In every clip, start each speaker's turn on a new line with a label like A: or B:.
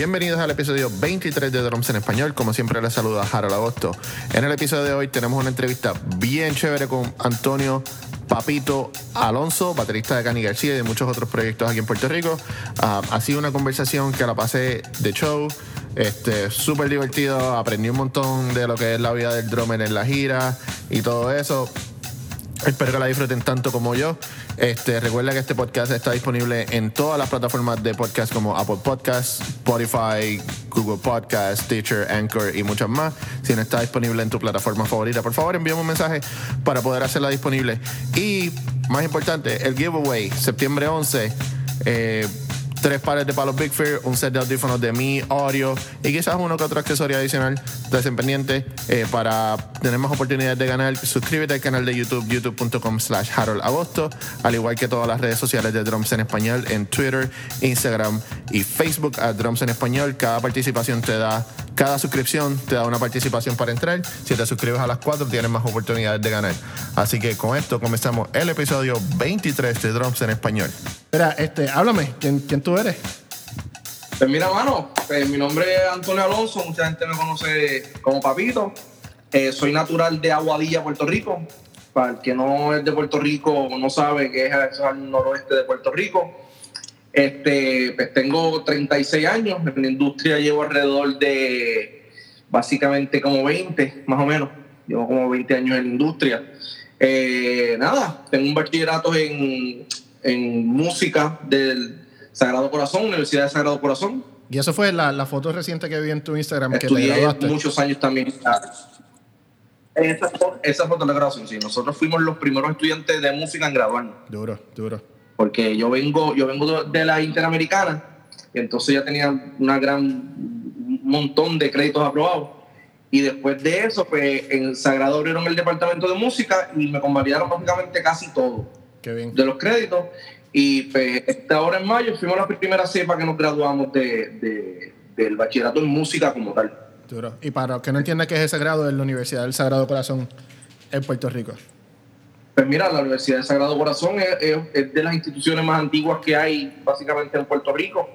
A: Bienvenidos al episodio 23 de Drums en Español. Como siempre, les saluda Harold Agosto. En el episodio de hoy tenemos una entrevista bien chévere con Antonio Papito Alonso, baterista de Cani García y de muchos otros proyectos aquí en Puerto Rico. Ah, ha sido una conversación que la pasé de show. Este, súper divertido, aprendí un montón de lo que es la vida del drummer en la gira y todo eso. Espero que la disfruten tanto como yo. Este, recuerda que este podcast está disponible en todas las plataformas de podcast como Apple Podcasts, Spotify, Google Podcasts, Stitcher, Anchor y muchas más. Si no está disponible en tu plataforma favorita, por favor envíame un mensaje para poder hacerla disponible. Y más importante, el giveaway, septiembre 11. Eh, tres pares de palos Big Fear, un set de audífonos de mi audio y quizás uno que otro accesorio adicional desempendiente eh, para tener más oportunidades de ganar. Suscríbete al canal de YouTube, youtube.com slash Harold Agosto, al igual que todas las redes sociales de Drums en Español en Twitter, Instagram y Facebook a Drums en Español. Cada participación te da, cada suscripción te da una participación para entrar. Si te suscribes a las cuatro tienes más oportunidades de ganar. Así que con esto comenzamos el episodio 23 de Drums en Español.
B: Espera, este, háblame, ¿quién, quién tú eres?
C: Pues mira, mano, pues mi nombre es Antonio Alonso, mucha gente me conoce como Papito. Eh, soy natural de Aguadilla, Puerto Rico. Para el que no es de Puerto Rico, no sabe que es al noroeste de Puerto Rico. Este, pues tengo 36 años, en la industria llevo alrededor de básicamente como 20, más o menos. Llevo como 20 años en la industria. Eh, nada, tengo un bachillerato en, en música del Sagrado Corazón, Universidad de Sagrado Corazón.
B: Y eso fue la, la foto reciente que vi en tu Instagram que te
C: Estudié
B: graduaste.
C: muchos años también. Esa, esa foto de la graduación, sí. Nosotros fuimos los primeros estudiantes de música en graduarnos.
B: Duro, duro.
C: Porque yo vengo, yo vengo de la Interamericana, y entonces ya tenía una gran un montón de créditos aprobados. Y después de eso, pues en Sagrado abrieron el departamento de música y me convalidaron básicamente casi todo
B: Qué bien.
C: de los créditos. Y pues ahora en mayo fuimos la primera cepa que nos graduamos de, de- del bachillerato en música como tal.
B: Duro. Y para los que no entiendan qué es ese grado de la Universidad del Sagrado Corazón en Puerto Rico.
C: Pues mira, la Universidad de Sagrado Corazón es, es- es de las instituciones más antiguas que hay básicamente en Puerto Rico.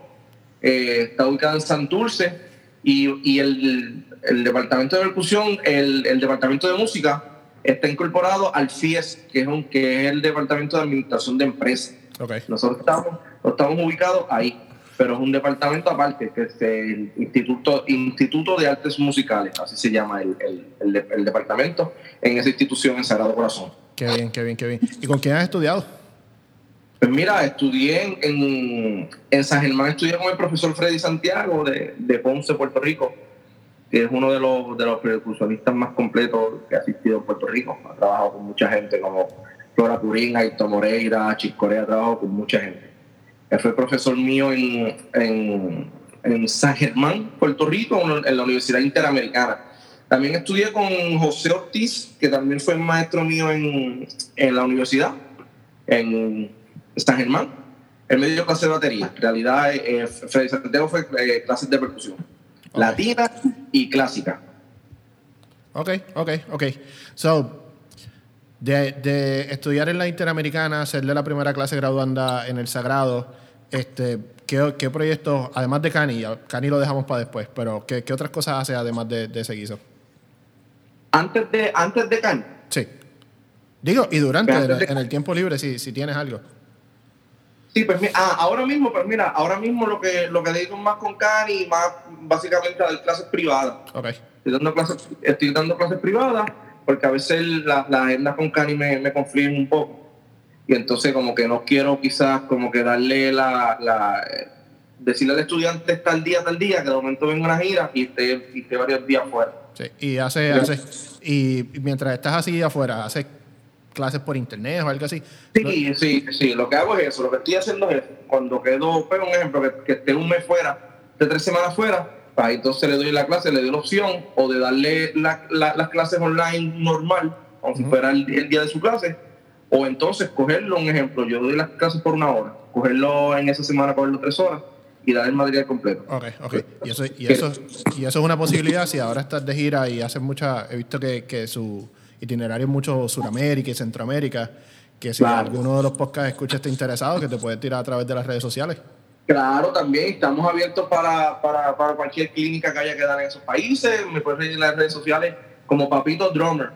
C: Eh, está ubicada en Santurce y, y el, el departamento de percusión, el, el departamento de música, está incorporado al FIES, que es, un, que es el departamento de administración de empresas.
B: Ok.
C: Nosotros estamos, estamos ubicados ahí, pero es un departamento aparte, que es el Instituto, Instituto de Artes Musicales, así se llama el, el- el de- el departamento, en esa institución en Sagrado Corazón.
B: Qué bien, qué bien, qué bien. ¿Y con quién has estudiado?
C: Pues mira, estudié en, en, San Germán, estudié con el profesor Freddy Santiago de, de Ponce, Puerto Rico, que es uno de los, de los percusionistas más completos que ha asistido en Puerto Rico. Ha trabajado con mucha gente como Flora Turín, Aito Moreira, Chiscorea, ha trabajado con mucha gente. Él fue profesor mío en, en, en San Germán, Puerto Rico, en la Universidad Interamericana. También estudié con José Ortiz, que también fue maestro mío en, en la universidad, en San Germán. Él me dio clase de batería. En realidad, eh, Freddy Santiago fue eh, clases de percusión. Latina y clásica.
B: Ok, ok, ok. So, de, de estudiar en la Interamericana, hacerle la primera clase graduanda en el Sagrado, este, ¿qué, qué proyectos, además de Cani, Cani lo dejamos para después, pero ¿qué, qué otras cosas hace además de, de ese guiso?
C: Antes de, antes de Can,
B: Sí. Digo, y durante, en, el tiempo libre, si, si tienes algo.
C: Sí, pues ah, ahora mismo, pues mira, ahora mismo lo que lo que dedico más con Cani más básicamente a dar clases privadas.
B: Ok.
C: Estoy dando clases, estoy dando clases privadas porque a veces la- las agendas con Cani me, me confligen un poco. Y entonces como que no quiero quizás como que darle la, la eh, decirle al estudiante tal día, tal día, que de momento venga una gira y esté, y esté varios días fuera.
B: Sí. Y hace, hace, y mientras estás así afuera, haces clases por internet o algo así.
C: Sí, sí, sí, lo que hago es eso, lo que estoy haciendo es, cuando quedo, pero un ejemplo, que, que esté un mes fuera, de tres semanas fuera, pues ahí entonces le doy la clase, le doy la opción o de darle la- la- las clases online normal, como si fuera el, el día de su clase, o entonces cogerlo, un ejemplo, yo doy las clases por una hora, cogerlo en esa semana, cogerlo tres horas y dar el material completo.
B: Ok, ok. Y eso, y, eso, y eso es una posibilidad si ahora estás de gira y haces mucha. He visto que, que su itinerario es mucho Sudamérica y Centroamérica. Que si
C: Claro.
B: alguno de los podcasts escucha está interesado, que te puede tirar a través de las redes sociales.
C: Claro, también estamos abiertos para, para, para cualquier clínica que haya que dar en esos países. Me puedes seguir en las redes sociales como Papito Drummer.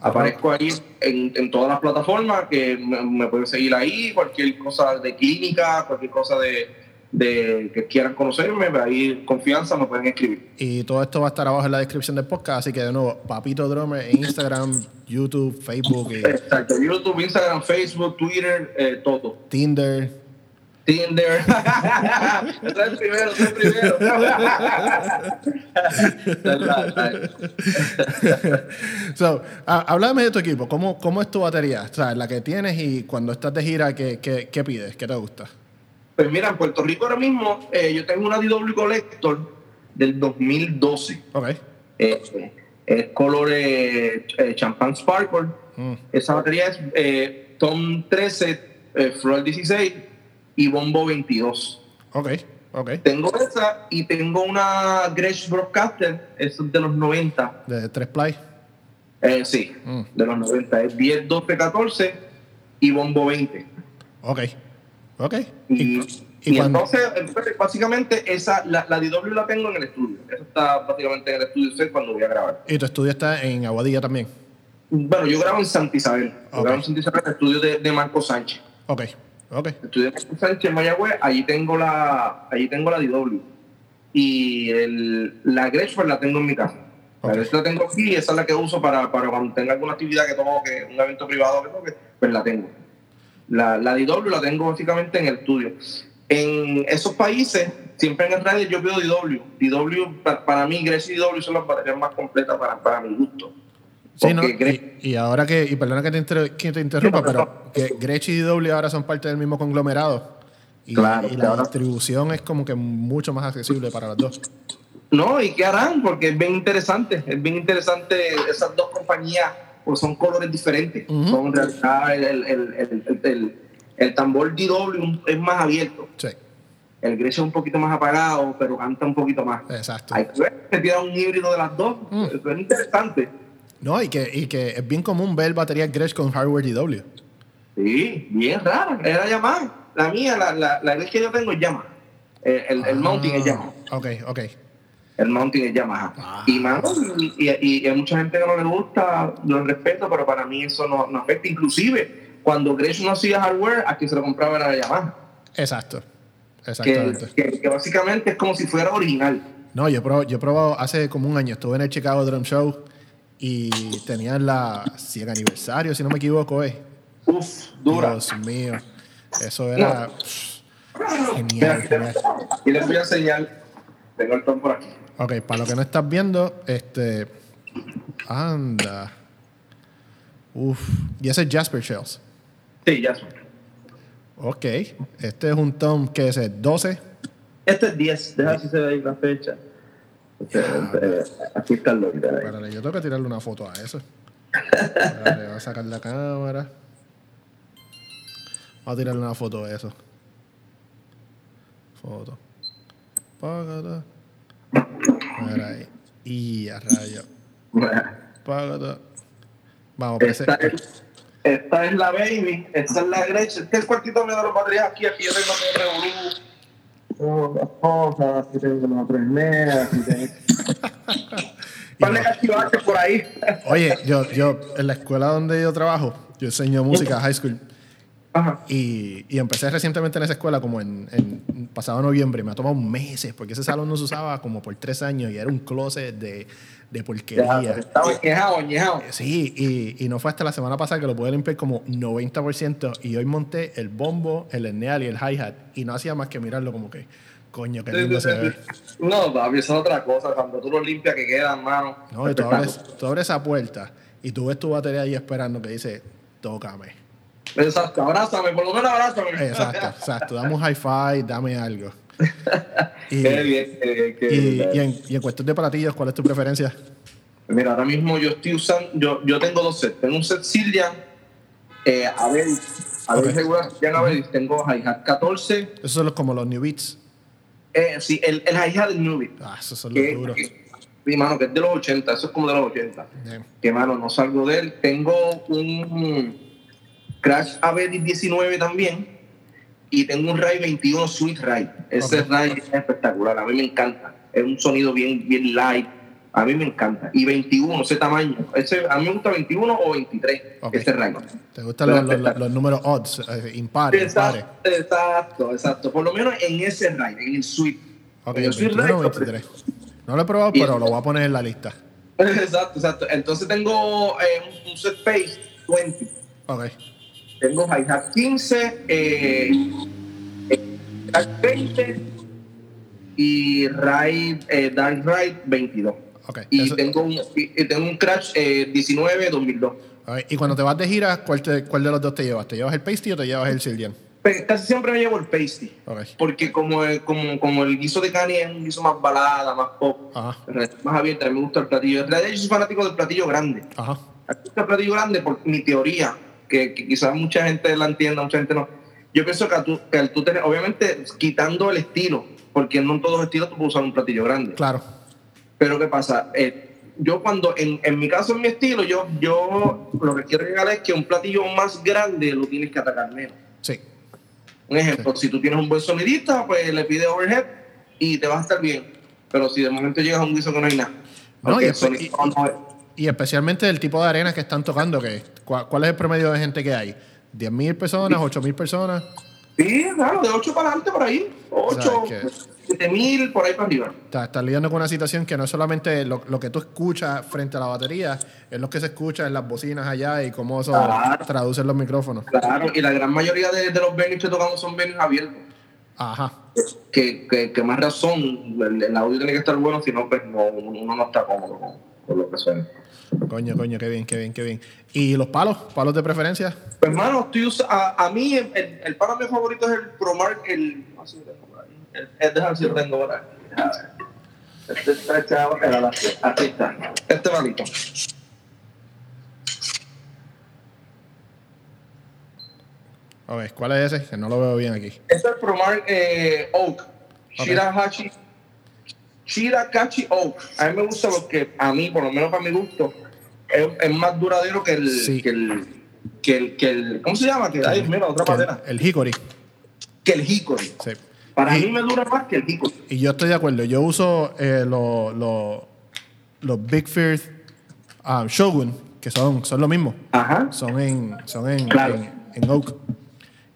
C: Aparezco ahí en, en todas las plataformas que me, me pueden seguir ahí. Cualquier cosa de clínica, cualquier cosa de, de que quieran conocerme, ahí confianza me pueden escribir.
B: Y todo esto va a estar abajo en la descripción del podcast, así que de nuevo, Papito Drummer en Instagram, YouTube, Facebook y
C: Exacto, YouTube, Instagram, Facebook, Twitter, eh, todo.
B: Tinder.
C: Tinder. Ese es el primero, ese es el primero.
B: so, háblame de tu equipo. ¿Cómo, ¿Cómo es tu batería? O sea, la que tienes y cuando estás de gira, ¿qué, qué, qué pides? ¿Qué te gusta?
C: Pues mira, en Puerto Rico ahora mismo eh, yo tengo una DW Collector del 2012.
B: Ok.
C: Eh, es color eh, eh, Champagne Sparkle.
B: Mm.
C: Esa batería es eh, Tom 13, eh, Floor 16 y Bombo 22.
B: Ok, ok.
C: Tengo esa y tengo una Gretsch Broadcaster, es de los 90.
B: De tres play.
C: Eh, sí,
B: Mm.
C: de los 90. Es 10, 12, 14 y Bombo 20.
B: Ok. Ok.
C: Y,
B: Y,
C: y entonces, básicamente, esa, la, la DW la tengo en el estudio. Eso está básicamente en el estudio set cuando voy a grabar.
B: y tu estudio está en Aguadilla también.
C: Bueno, yo grabo en Santa Isabel. Yo
B: Ok.
C: grabo en Santa Isabel en el estudio de, de Marco Sánchez.
B: Ok, ok.
C: El estudio de Marco Sánchez en Mayagüez, allí tengo la, allí tengo la DW. Y el, la pues, la tengo en mi casa. La
B: Ok.
C: Gretsch la tengo aquí y esa es la que uso para, para cuando tenga alguna actividad que toque, un evento privado que toque, pues la tengo. La, la DW la tengo básicamente en el estudio. En esos países, siempre en el radio yo pido DW. DW, pa- para mí, Gretsch y DW son las baterías más completas para, para mi gusto.
B: Sí, ¿no?
C: Gretsch-
B: Y, y ahora que, y perdona que te, inter- que te interrumpa,
C: Sí, no,
B: pero que Gretsch y DW ahora son parte del mismo conglomerado. Y,
C: Claro,
B: y la
C: claro.
B: distribución es como que mucho más accesible para las dos.
C: No, ¿y qué harán? Porque es bien interesante, es bien interesante esas dos compañías, pues son colores diferentes. Son en realidad el, el, el, el, tambor DW es más abierto,
B: Sí,
C: el Grecia es un poquito más apagado, pero canta un poquito más.
B: exacto.
C: Hay que ver tiene un híbrido de las dos, eso es interesante.
B: No, y que, y que es bien común ver baterías Gretsch con hardware DW.
C: Sí, bien rara, era Yamaha. La mía, la, la, la Gretsch que yo tengo es Yamaha. El, el mounting es Yamaha.
B: Ah, Ok, ok.
C: El mounting es Yamaha.
B: Ah.
C: Y, mano, y, y- y hay mucha gente que no le gusta, lo respeto, pero para mí eso no, no afecta. Inclusive, cuando Gretsch no hacía hardware, a quien se lo compraba era la Yamaha.
B: Exacto.
C: Que,
B: Exactamente.
C: que, que básicamente es como si fuera original.
B: No, yo he probado, yo he probado hace como un año, estuve en el Chicago Drum Show y tenían la 100 aniversario, si no me equivoco, eh.
C: Uf, dura.
B: Dios mío. Eso era genial,
C: y les voy a enseñar. Tengo el tom por aquí.
B: Ok, para lo que no estás viendo, este. Anda. Uf. Y ese es Jasper Shells.
C: Sí, son.
B: Ok. Este es un tom que es el 12.
C: Este es 10. Deja si se ve ahí la fecha. Este, este, aquí está el.
B: Espérale, yo tengo que tirarle una foto a eso. Espérale, voy a sacar la cámara. Voy a tirarle una foto a eso. Foto. Págata. Mira ahí. Y a rayo. Págata. Vamos, parece.
C: Esta es, esta es la baby, esta es la Gretsch. Este es el cuartito medio de las baterías aquí. Aquí yo tengo todo revolú. Tengo cosas, aquí tengo los tres megas, aquí tengo. Cachivaches por ahí.
B: Oye, yo, yo, en la escuela donde yo trabajo, yo enseño música high school.
C: Ajá.
B: Y, y empecé recientemente en esa escuela como en, en pasado noviembre. Me ha tomado meses porque ese salón no se usaba como por tres años y era un closet de, de
C: Ya,
B: porquería.
C: Estaba añejado, añejado.
B: Sí, y, y no fue hasta la semana pasada que lo pude limpiar como 90% y hoy monté el bombo, el enneal y el hi-hat y no hacía más que mirarlo como que, coño, qué lindo se ve.
C: No, papi, eso es otra cosa. Cuando tú lo limpias, que quedan, mano.
B: No, y tú abres, tú abres esa puerta y tú ves tu batería ahí esperando que dice, tócame.
C: Exacto, abrázame, por lo menos abrázame.
B: Exacto, exacto. Dame un hi-fi, dame algo. Y,
C: Qué bien, qué bien, qué
B: y, en, y en cuestión de platillos, ¿cuál es tu preferencia?
C: Mira, ahora mismo yo estoy usando, yo, yo tengo dos sets. Tengo un set Sillian, eh, Abel, Abel
B: Ok.
C: regular Sillian Abel, tengo hi-hat 14.
B: Esos son los, como los New Beats.
C: Eh, sí, el, el hi-hat del Nubit.
B: Ah, esos son los duros.
C: sí, mano, que es de los 80, eso es como de los 80.
B: Bien.
C: Que, mano, no salgo de él. Tengo un Crash Abel 19 también. y tengo un Ray 21 Sweet Ray. Ese
B: Ok.
C: Ray es espectacular, a mí me encanta. Es un sonido bien, bien light, a mí me encanta. Y 21, ese tamaño. Ese, a mí me gusta 21 o 23,
B: Ok.
C: ese Ray.
B: ¿Te gustan los, los- números odds, eh, impares, impares?
C: Exacto, exacto, exacto. Por lo menos en ese Ray, en el Sweet.
B: Ok,
C: en el Sweet
B: 21 o
C: Ray,
B: 23. No lo he probado, pero lo voy a poner en la lista.
C: Exacto, exacto. Entonces tengo eh, un, set bass 20.
B: Ok.
C: Tengo hi-hat 15, eh, eh, track 20 y ride, eh, dark ride 22.
B: Ok,
C: Y
B: eso-
C: tengo un, y, tengo un crash eh, 19 2002.
B: ok, Y cuando te vas de gira, ¿cuál, te- ¿cuál de los dos te llevas? ¿Te llevas el pasty o te llevas el Sildian?
C: Pues, casi siempre me llevo el pasty. Porque como, el- como, como el guiso de Cani es un guiso más balada, más pop,
B: Ajá.
C: más abierto, a mí me gusta el platillo. En realidad yo soy fanático del platillo grande.
B: Ajá.
C: Me gusta el platillo grande por mi teoría, que, que quizás mucha gente la entienda, mucha gente no. Yo pienso que, tú, que tú tener, obviamente quitando el estilo, porque no en todos los estilos tú puedes usar un platillo grande.
B: Claro.
C: Pero ¿qué pasa? Eh, yo cuando, en, en mi caso, en mi estilo, yo, yo lo que quiero llegar es que un platillo más grande lo tienes que atacar menos.
B: Sí.
C: Un ejemplo, si tú tienes un buen sonidista, pues le pides overhead y te vas a estar bien. Pero si de momento llegas a un guiso que no hay nada,
B: No, y
C: el
B: espe-
C: sonido no es-
B: Y especialmente el tipo de arena que están tocando, que ¿cuál, cuál es el promedio de gente que hay? ¿10.000 personas? ¿8.000 personas?
C: Sí, claro, de 8 para adelante por ahí. 8,
B: que-
C: 7 mil, por ahí para arriba.
B: Estás, lidiando con una situación que no es solamente lo, lo que tú escuchas frente a la batería, es lo que se escucha en las bocinas allá y cómo eso
C: Claro.
B: traduce en los micrófonos.
C: Claro, y la gran mayoría de, de los venues que tocamos son venues abiertos.
B: Ajá.
C: Que, que, que más razón, el, el audio tiene que estar bueno, si no, pues no, uno no está cómodo con, con lo que suena.
B: Coño, coño, qué bien, qué bien, qué bien. ¿Y los palos? ¿Palos de preferencia?
C: Pues, hermano, estoy usa- a, a mí el, el, el palo mío favorito es el Promark, el. El, el, déjame si lo tengo por aquí. Este está echado. Era así, aquí está. Este palito.
B: A ver, ¿cuál es ese? Que no lo veo bien aquí.
C: Este es el Promark eh, Oak.
B: Ok.
C: Shirahachi. Shirakachi Oak. A mí me gusta porque, a mí, por lo menos para mi gusto, es, es más duradero que el,
B: Sí.
C: que el. Que el, que el. ¿Cómo se llama? Que, ay, mira, otra
B: Que el- Hickory.
C: Que el Hickory.
B: Sí.
C: Para
B: Y-
C: mí me dura más que el Hickory.
B: Y yo estoy de acuerdo. Yo uso eh, los los- los Big Fear um, Shogun, que son, son lo mismo.
C: Ajá.
B: Son en, son en,
C: Claro.
B: en, en Oak.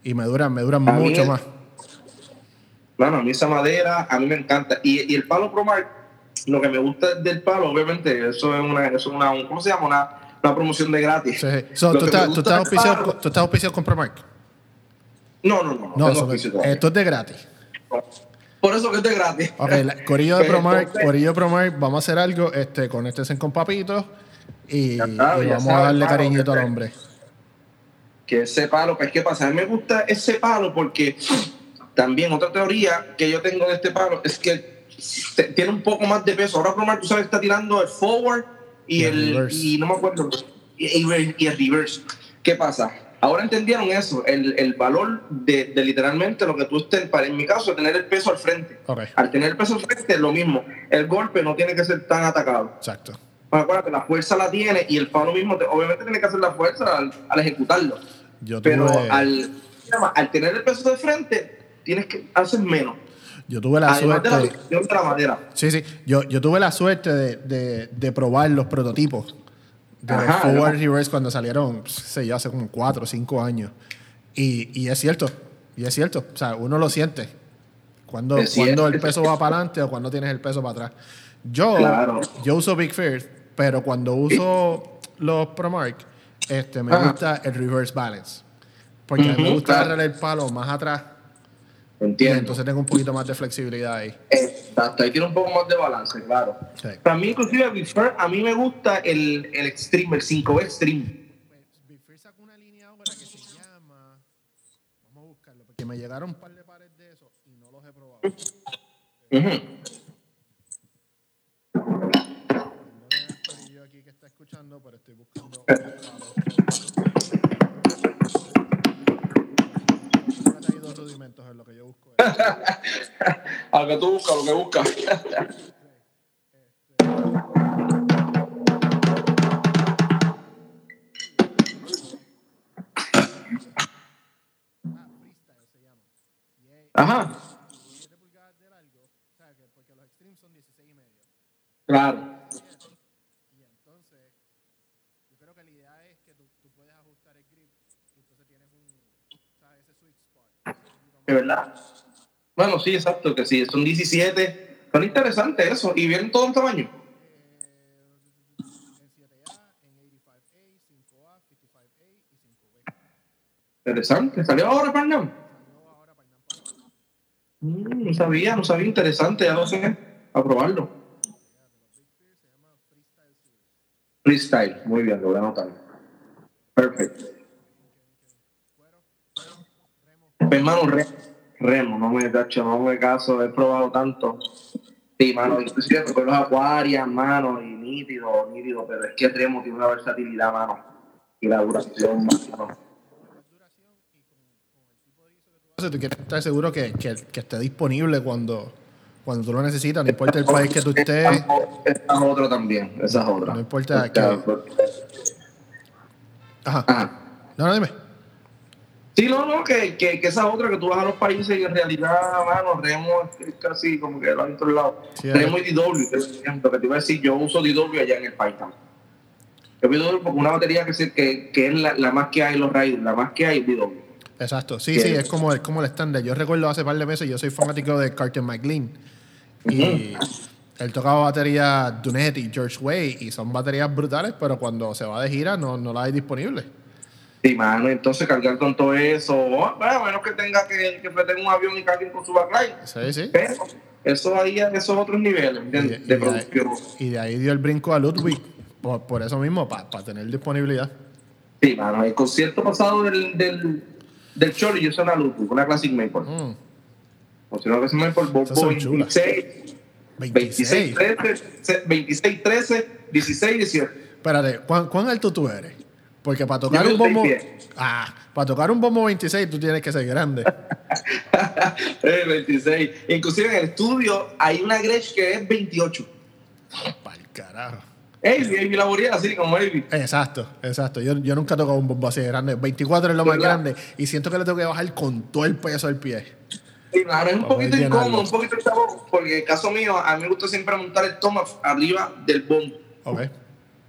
B: Y me duran, me duran mucho más.
C: Bueno, a mí esa madera, a mí me encanta. Y, y el palo Promark, lo que me gusta del palo, obviamente, eso es una, eso es una un- ¿cómo se llama? Una, una promoción de gratis.
B: Sí. So, ¿tú, estás, tú, auspiciado,
C: palo-
B: con- tú estás auspiciado con Promark?
C: No, no, no. No,
B: No,
C: tengo
B: so-
C: auspicio todavía.
B: esto es de gratis.
C: Por eso que esto es gratis.
B: Ok, la- Corillo de Promark, Corillo de Promark, vamos a hacer algo, este, conéctense con papitos y,
C: Ya
B: y vamos a darle cariñito al hombre.
C: Que ese palo, pues, ¿qué pasa? A mí me gusta ese palo porque también otra teoría que yo tengo de este palo es que tiene un poco más de peso. Ahora Promark, tú sabes, está tirando el forward y,
B: Y el
C: el, y no me acuerdo, y, y- y el reverse. ¿Qué pasa? Ahora entendieron eso, el, el valor de, de literalmente lo que tú estés, para en mi caso, tener el peso al frente.
B: Ok,
C: Al tener el peso al frente es lo mismo. El golpe no tiene que ser tan atacado.
B: exacto.
C: Pues acuérdate, la fuerza la tiene y el palo mismo, te- obviamente tiene que hacer la fuerza al, al ejecutarlo.
B: Yo
C: Pero
B: tuve,
C: al, al tener el peso de frente, tienes que hacer menos.
B: yo tuve la
C: Además de la
B: suerte.
C: de la madera.
B: Sí, sí. Yo, yo tuve la suerte de, de, de probar los prototipos de los Forward. Reverse cuando salieron, sé yo, hace como 4 o 5 años. Y, y es cierto, y es cierto. O sea, uno lo siente. Cuando, cuando el peso va para adelante o cuando tienes el peso para atrás. Yo,
C: Claro.
B: yo uso Big Fear, pero cuando uso los ProMark, este, me
C: Ajá.
B: gusta el reverse balance. Porque me gusta
C: claro.
B: agarrar el palo más atrás y
C: Entiendo.
B: entonces tengo un poquito más de flexibilidad ahí.
C: Exacto, ahí tiene un poco más de balance, claro.
B: Sí.
C: Para mí, inclusive, Before, a mí me gusta el, el Extreme, el 5B Extreme.
B: Fear sacó una línea ahora que se llama. Vamos a buscarlo, porque me llegaron un par de pares de esos y no los he probado.
C: Ujú.
B: Yo aquí que está escuchando, pero estoy buscando. Lo que yo busco.
C: A lo que tú buscas, lo que buscas.
B: Llama.
C: Ajá.
B: pulgadas de largo, o sea, que porque los extremes son 16 y medio.
C: Claro.
B: Y entonces, yo creo que la idea es que tú, tú puedes ajustar el grip y entonces tienes un, ¿sabes? Ese sweet spot.
C: De verdad. Bueno, sí, exacto, que sí, son 17. Son interesantes eso. Y vienen todo en tamaño.
B: En 7A, en 85A, 5A, 55A y 5B.
C: Interesante. ¿Salió ahora para NAM?
B: Salió ahora para el Nampa.
C: Mm, no sabía, no sabía. Interesante, ya lo sé. A probarlo.
B: Freestyle.
C: Muy bien, lo voy a anotar. Perfecto. Pues, hermano, re- remo, no me tacho, no me caso, he probado tanto. Sí, mano, inclusive con los acuarios, mano, y nítido, nítido, pero es que el remo tiene una versatilidad, mano. Y la duración, mano.
B: que tú quieres estar seguro que, que, que esté disponible cuando, cuando tú lo necesitas, no importa el país que tú estés.
C: Esa es otra también, esa es otra.
B: No importa
C: Esta-
B: Ajá.
C: Ajá.
B: No, no, dime.
C: Sí, no, no, que, que, que esa otra que tú vas a los países y en realidad, mano, Remo es casi como que en todos lados.
B: Sí,
C: Remo y DW, que es lo que te iba a decir, yo uso DW allá en el país también. Yo DW porque una batería que, se- que, que es la, la más que hay en los Raiders, la más que hay es DW.
B: Exacto. Sí, sí, es como, es como el estándar. Yo recuerdo hace par de meses, yo soy fanático de Carter McLean. Y él tocaba batería Dunet y George Way y son baterías brutales, pero cuando se va de gira no, no las hay disponibles.
C: Sí, mano, entonces cargar con todo eso, oh, bueno, a menos que tenga que, que meter un avión y carguen con su backline.
B: Sí, sí.
C: Pero eso ahí, esos otros niveles
B: Y
C: de,
B: de,
C: de
B: ahí,
C: producción.
B: y de ahí dio el brinco a Ludwig, por, por eso mismo, para tener disponibilidad.
C: Sí, mano, el concierto pasado del, del, del Choli, yo soy una Ludwig, una Classic Maple.
B: Mm,
C: O si no,
B: Esas son
C: Volvo 26, 26,
B: 26.
C: 13, 26, 13, 16, 18.
B: Espérate, ¿cuán, cuán alto tú eres? Porque para tocar un bombo. Ah, para tocar un bombo 26 tú tienes que ser grande.
C: Eh, 26. Inclusive en el estudio hay una Gretsch que es 28.
B: Pa'l carajo.
C: Avi, Avi Laboriel, así como Avi.
B: Exacto, exacto. Yo, yo nunca he tocado un bombo así de grande. 24 es lo más
C: ¿Verdad?
B: grande. Y siento que le tengo que bajar con todo el peso del pie.
C: Sí, claro, es un
B: Para
C: poquito
B: llenarlo.
C: incómodo, un poquito chavo, porque en el caso mío, a mí me gusta siempre montar el tom arriba del bombo.
B: Ok.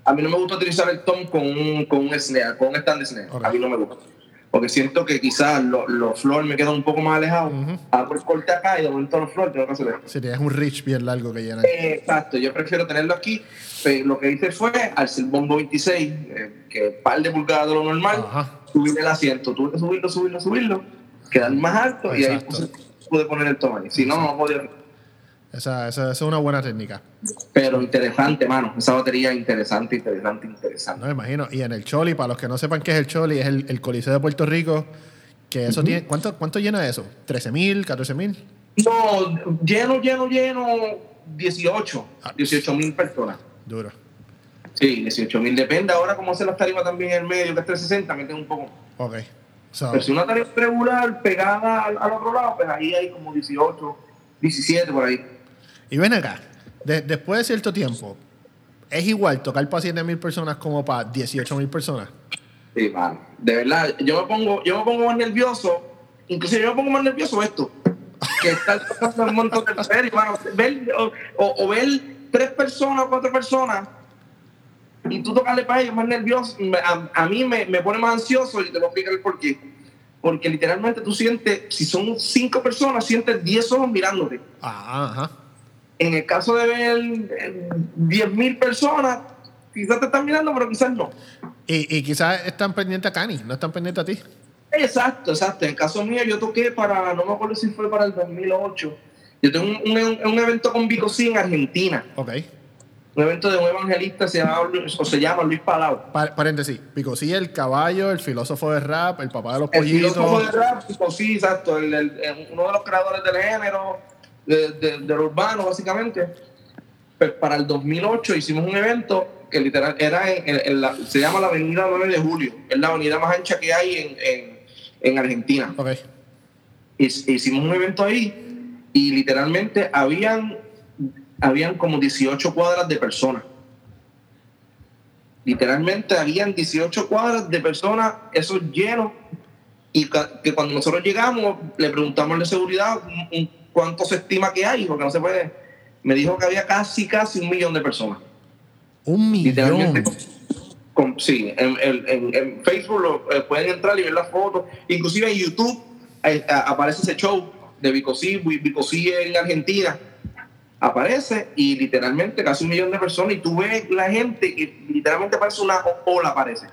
C: A mí no me gusta utilizar el tom con un, con un snare, con un stand snare. A mí no me gusta. Porque siento que quizás los floor me quedan un poco más alejados.
B: Ujú.
C: Hago el corte acá y de momento los floor tengo que hacer esto.
B: Tienes un reach bien largo que llenar.
C: Eh, Exacto, yo prefiero tenerlo aquí. Pues, lo que hice fue, al ser bombo 26, eh, que es par de pulgadas de lo normal,
B: Ajá.
C: subir el asiento. Tuve que subirlo, subirlo, subirlo, quedar más alto y ahí puse- pude poner el ahí. Si no, no podía.
B: Esa, esa, esa es una buena técnica.
C: Pero interesante, mano. Esa batería interesante, interesante, interesante.
B: No me imagino. Y en el Choli, para los que no sepan qué es el Choli, es el, el Coliseo de Puerto Rico. Que eso tiene. ¿Cuánto, ¿Cuánto llena eso? ¿13 mil? ¿14 mil?
C: No, lleno, lleno, lleno, 18.
B: Ah.
C: 18 mil personas.
B: Duro.
C: Sí, 18 mil. Depende ahora cómo hace las tarifas también en el medio, que es 360, meten un poco.
B: Ok. So,
C: Pero si una tarifa regular pegada al, al otro lado, pues ahí hay como 18, 17 por ahí.
B: Y ven acá. de- después de cierto tiempo, ¿es igual tocar para 7 mil personas como para 18 mil personas?
C: Sí, mano. De verdad, yo me pongo, yo me pongo más nervioso. Inclusive yo me pongo más nervioso esto. Que estar tocando un montón de series, mano. Ver, o, o- o ver tres personas o cuatro personas y tú tocarle para ellos más nervioso. A, a mí me, me pone más ansioso y te voy a explicar el por qué. Porque literalmente tú sientes, si son cinco personas, sientes 10 ojos mirándote.
B: Ah, ajá.
C: En el caso de ver eh, 10 mil personas, quizás te están mirando, pero quizás no.
B: Y, y quizás están pendientes a Cani, no están pendientes a ti.
C: Exacto, exacto. En el caso mío, yo toqué para, no me acuerdo si fue para el 2008. Yo tengo un, un- un evento con Vico C en Argentina.
B: Ok.
C: Un evento de un evangelista se llama, o se llama Luis Palau.
B: Pa- paréntesis. Pico, sí, el caballo, el filósofo de rap, el papá de los
C: El filósofo
B: pollitos.
C: de rap, Vico C, exacto. el- el- el- uno de los creadores del género, de, de- del urbano, básicamente. Pues para el 2008 hicimos un evento que literal era en, en- en la, se llama la Avenida 9 de Julio. Es la avenida más ancha que hay en, en, en Argentina.
B: Ok.
C: Hic- hicimos un evento ahí y literalmente habían, habían como 18 cuadras de personas. Literalmente habían 18 cuadras de personas, eso lleno. y que cuando nosotros llegamos le preguntamos de seguridad cuánto se estima que hay, porque no se puede. Me dijo que había casi, casi un millón de personas.
B: Un millón.
C: sí, en, Facebook lo, eh, pueden entrar y ver las fotos. Inclusive en YouTube eh, aparece ese show de Bicosí, Bicosí en Argentina. Aparece y literalmente casi un millón de personas. Y tú ves la gente que literalmente parece una ola, aparece.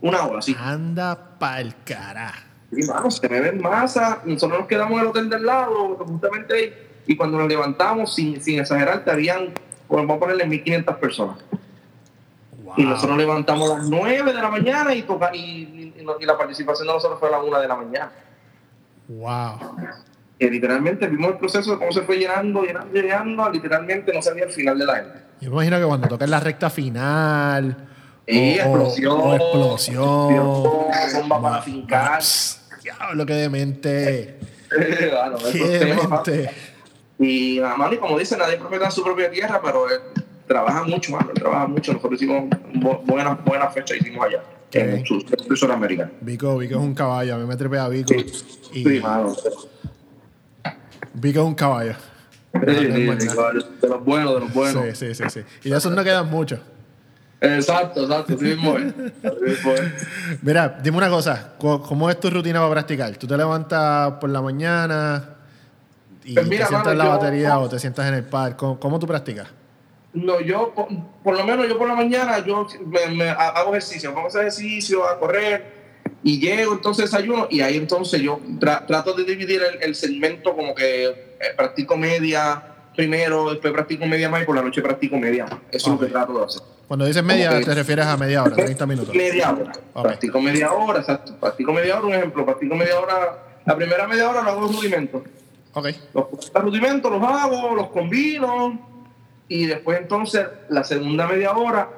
C: Una ola, sí.
B: Anda pa'l carajo.
C: Y mano, se me ven masa. Nosotros nos quedamos en el hotel del lado, justamente ahí. Y cuando nos levantamos, sin, sin exagerar, te habían, vamos a ponerle 1500 personas. Y nosotros nos levantamos a las 9 de la mañana y, toca, y, y, la participación de nosotros fue a las 1 de la mañana.
B: Wow.
C: Y literalmente vimos el proceso de cómo se fue llenando, llenando, llenando, literalmente no sabía el final de la gente.
B: Yo me imagino que cuando toca la recta final.
C: Y explosión.
B: O, explosión.
C: Bomba para fincar
B: diablo, qué demente.
C: bueno,
B: qué demente.
C: Y nada más, y como dice, nadie propieta su propia tierra, pero él trabaja mucho, mano, él trabaja mucho. Nosotros hicimos buenas buena fechas, hicimos allá. En su americano.
B: Vico, Vico es un caballo, a mí me trepé a Vico.
C: Y sí, mano.
B: Vico es un caballo.
C: Sí, sí, de los buenos, de los buenos.
B: Sí, sí, sí, sí. Y de esos no quedan muchos.
C: Exacto, exacto, sí mismo
B: Mira, dime una cosa, ¿cómo es tu rutina para practicar? ¿Tú te levantas por la mañana y pues te sientas en la batería o te sientas en el parque? ¿Cómo, tú practicas?
C: No, yo, por, lo menos yo por la mañana, yo me, hago ejercicio, ese ejercicio a correr y llego, entonces desayuno y ahí entonces yo trato de dividir el, segmento como que eh, practico media primero, después practico media más y por la noche practico media más. Eso es lo que trato de hacer.
B: Cuando dices media, te refieres a media hora, 30 minutos.
C: Media hora. Practico media hora, exacto. Practico media hora, un ejemplo. Practico media hora. La primera media hora lo hago rudimentos.
B: Ok.
C: Los, rudimentos los hago, los combino. Y después entonces, la segunda media hora,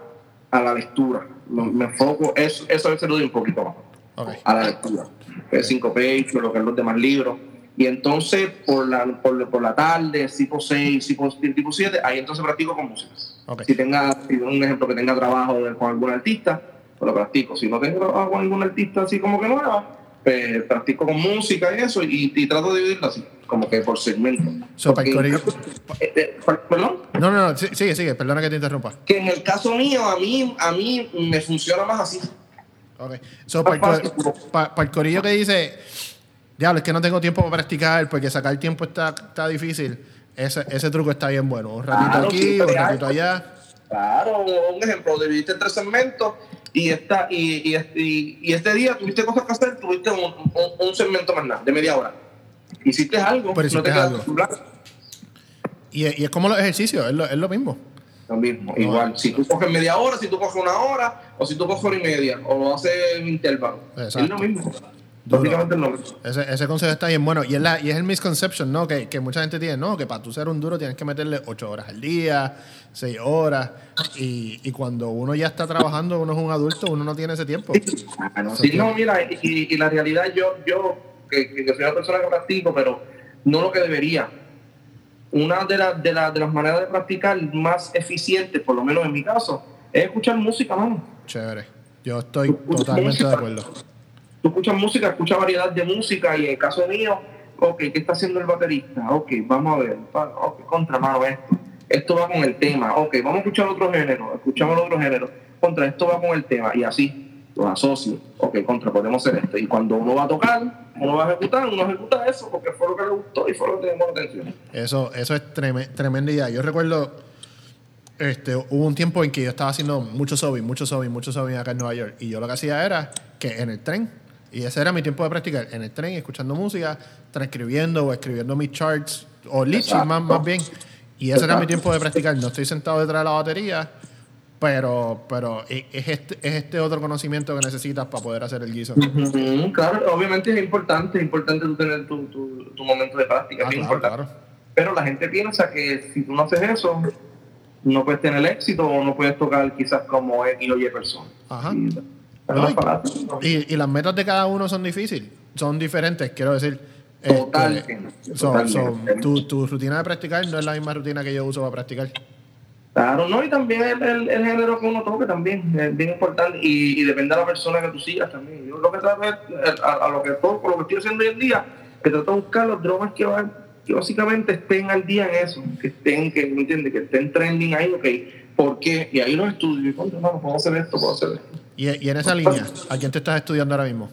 C: a la lectura. Me enfoco, eso, eso a veces lo doy un poquito más.
B: Okay.
C: A la lectura. Cinco pages, lo que es los demás libros. Y entonces, por la, por, por la tarde, tipo 6, tipo, tipo 7, ahí entonces practico con música. Si tenga, un ejemplo que tenga trabajo con algún artista, pues lo practico. Si no tengo trabajo con algún artista así como que nueva, pues practico con música y eso, y, trato de dividirlo así, como que por segmento.
B: Eh,
C: eh, ¿Perdón?
B: No, no, no, sigue, sigue, perdona que te interrumpa.
C: Que en el caso mío, a mí, a mí me funciona más así.
B: Ok. So, para, el, corillo que dice, diablo, es que no tengo tiempo para practicar porque sacar tiempo está, está difícil ese, ese truco está bien bueno. Un ratito aquí, un ratito allá.
C: Claro, un ejemplo, dividiste en tres segmentos y, esta, y, y, y, este día tuviste cosas que hacer, tuviste un, un, segmento más nada, de media hora. Hiciste algo,
B: Pero no te algo. Y, y, es como los ejercicios, es lo, es lo mismo.
C: Lo mismo, igual. Si tú coges media hora, si tú coges una hora, o si tú coges hora y media, o lo haces en intervalo. Es lo mismo.
B: Ese, ese consejo está bien bueno. Y es, la, y es el misconception, ¿no? Que, que, mucha gente tiene, ¿no? Que para tú ser un duro tienes que meterle 8 horas al día, 6 horas. Y, y, cuando uno ya está trabajando, uno es un adulto, uno no tiene ese tiempo.
C: sí, no, mira, y, y, la realidad, yo, yo que, que, soy una persona que practico, pero no lo que debería. Una de, la, de, la, de las maneras de practicar más eficientes, por lo menos en mi caso, es escuchar música, mano.
B: Chévere. Yo estoy totalmente de acuerdo
C: tú escuchas música, escuchas variedad de música y en el caso mío, ok, ¿qué está haciendo el baterista? Ok, vamos a ver, ok, contra mano esto. Esto va con el tema, ok, vamos a escuchar otro género, escuchamos otro género, contra esto va con el tema y así los asocio, ok, contra podemos hacer esto. Y cuando uno va a tocar, uno va a ejecutar, uno ejecuta eso porque fue lo que le gustó y fue lo que llamó la atención.
B: Eso, eso es tremenda idea. Yo recuerdo, este, hubo un tiempo en que yo estaba haciendo mucho sobbing, mucho sobbing, mucho sobbing acá en Nueva York. Y yo lo que hacía era que en el tren y ese era mi tiempo de practicar, en el tren, escuchando música, transcribiendo o escribiendo mis charts, o leeching más, más bien. Y ese era mi tiempo de practicar. No estoy sentado detrás de la batería, pero, pero es, este, es este otro conocimiento que necesitas para poder hacer el guiso.
C: claro, obviamente es importante, es importante tú tener tu, tu, momento de práctica, ah, claro, Pero la gente piensa que si tú no haces eso, no puedes tener éxito o no puedes tocar quizás como X o Y persona.
B: Ajá y, las metas de cada uno son difíciles, son diferentes, quiero decir.
C: Este,
B: tu, tu, rutina de practicar no es la misma rutina que yo uso para practicar.
C: Claro, no, y también el, el, el género que uno toque también es bien importante y, y depende de la persona que tú sigas también. Yo lo que trato es, a, a lo que toco, lo que estoy haciendo hoy en día, que trato de buscar los drogas que, van, que básicamente estén al día en eso, que estén, que, ¿me entiendes? Que estén trending ahí, ok, ¿por qué? Y ahí los estudio, y hermano, puedo hacer esto, puedo hacer esto.
B: Y, y en esa línea, ¿a quién te estás estudiando ahora mismo?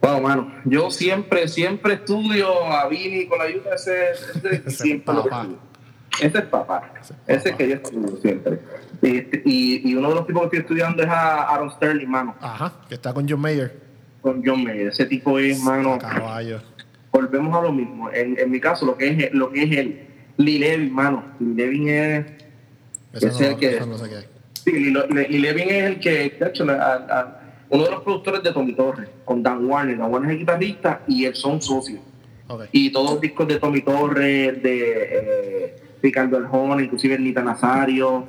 C: Bueno, mano, yo siempre, siempre estudio a Vini con la ayuda de ese, ese,
B: Ese
C: siempre
B: papá.
C: Ese es papá.
B: Ese es papá.
C: que yo estudio siempre. Este, Y, y uno de los tipos que estoy estudiando es a Aaron Sterling, mano,
B: Ajá, que está con John Mayer.
C: con John Mayer. Ese tipo es, mano,
B: Caballo.
C: volvemos a lo mismo. En, en mi caso, lo que es lo que es él, Lee Levin, mano. Lee Levin es Ese es el que-
B: no sé qué.
C: Sí, y, lo- y Levin es el que, de hecho, la- a- a- uno de los productores de Tommy Torres, con Dan Warner. Dan Warner es el guitarrista y él son socios. Y todos los discos de Tommy Torres, de eh, Ricardo Arjona, inclusive Nita Nazario,